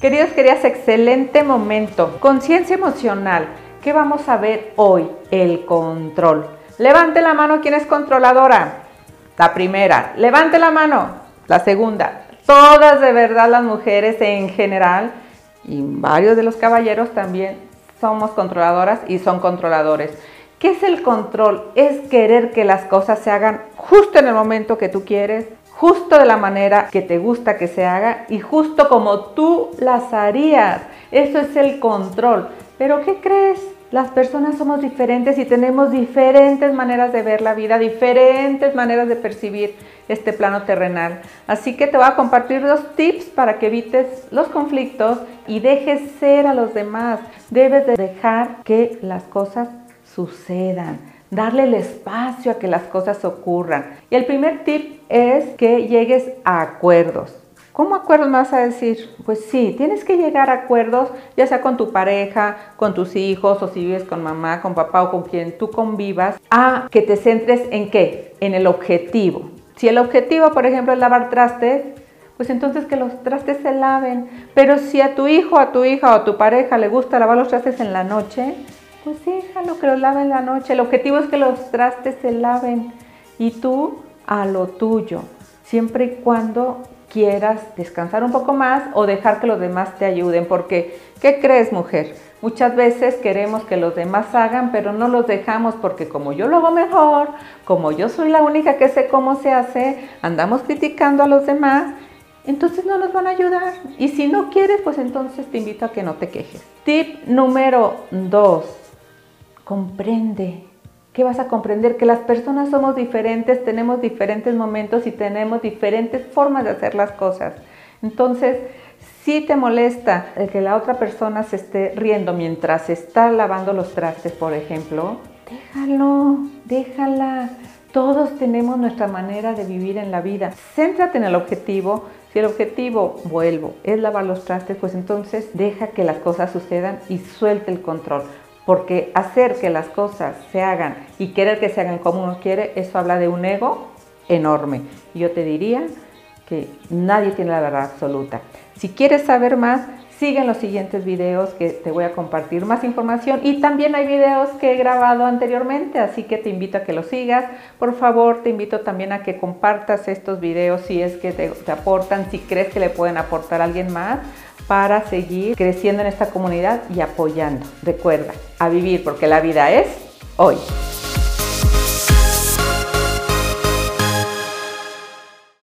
Queridos, queridas, excelente momento. Conciencia emocional. ¿Qué vamos a ver hoy? El control. Levante la mano quien es controladora. La primera. Levante la mano. La segunda. Todas de verdad las mujeres en general y varios de los caballeros también somos controladoras y son controladores. ¿Qué es el control? Es querer que las cosas se hagan justo en el momento que tú quieres, justo de la manera que te gusta que se haga y justo como tú las harías. Eso es el control. Pero ¿qué crees? Las personas somos diferentes y tenemos diferentes maneras de ver la vida, diferentes maneras de percibir este plano terrenal. Así que te voy a compartir dos tips para que evites los conflictos y dejes ser a los demás. Debes de dejar que las cosas sucedan darle el espacio a que las cosas ocurran. Y el primer tip es que llegues a acuerdos. ¿Cómo acuerdos me vas a decir? Pues sí, tienes que llegar a acuerdos, ya sea con tu pareja, con tus hijos, o si vives con mamá, con papá o con quien tú convivas, a que te centres en qué? En el objetivo. Si el objetivo, por ejemplo, es lavar trastes, pues entonces que los trastes se laven. Pero si a tu hijo, a tu hija o a tu pareja le gusta lavar los trastes en la noche, pues déjalo que los lave la noche. El objetivo es que los trastes se laven y tú a lo tuyo, siempre y cuando quieras descansar un poco más o dejar que los demás te ayuden, porque ¿qué crees mujer? Muchas veces queremos que los demás hagan, pero no los dejamos porque como yo lo hago mejor, como yo soy la única que sé cómo se hace, andamos criticando a los demás, entonces no nos van a ayudar. Y si no quieres, pues entonces te invito a que no te quejes. Tip número dos comprende. ¿Qué vas a comprender? Que las personas somos diferentes, tenemos diferentes momentos y tenemos diferentes formas de hacer las cosas. Entonces, si te molesta el que la otra persona se esté riendo mientras está lavando los trastes, por ejemplo, déjalo, déjala. Todos tenemos nuestra manera de vivir en la vida. Céntrate en el objetivo. Si el objetivo, vuelvo, es lavar los trastes, pues entonces deja que las cosas sucedan y suelte el control porque hacer que las cosas se hagan y querer que se hagan como uno quiere, eso habla de un ego enorme. Yo te diría que nadie tiene la verdad absoluta. Si quieres saber más, sigue en los siguientes videos que te voy a compartir más información y también hay videos que he grabado anteriormente, así que te invito a que los sigas. Por favor, te invito también a que compartas estos videos si es que te, te aportan, si crees que le pueden aportar a alguien más para seguir creciendo en esta comunidad y apoyando. Recuerda, a vivir porque la vida es hoy.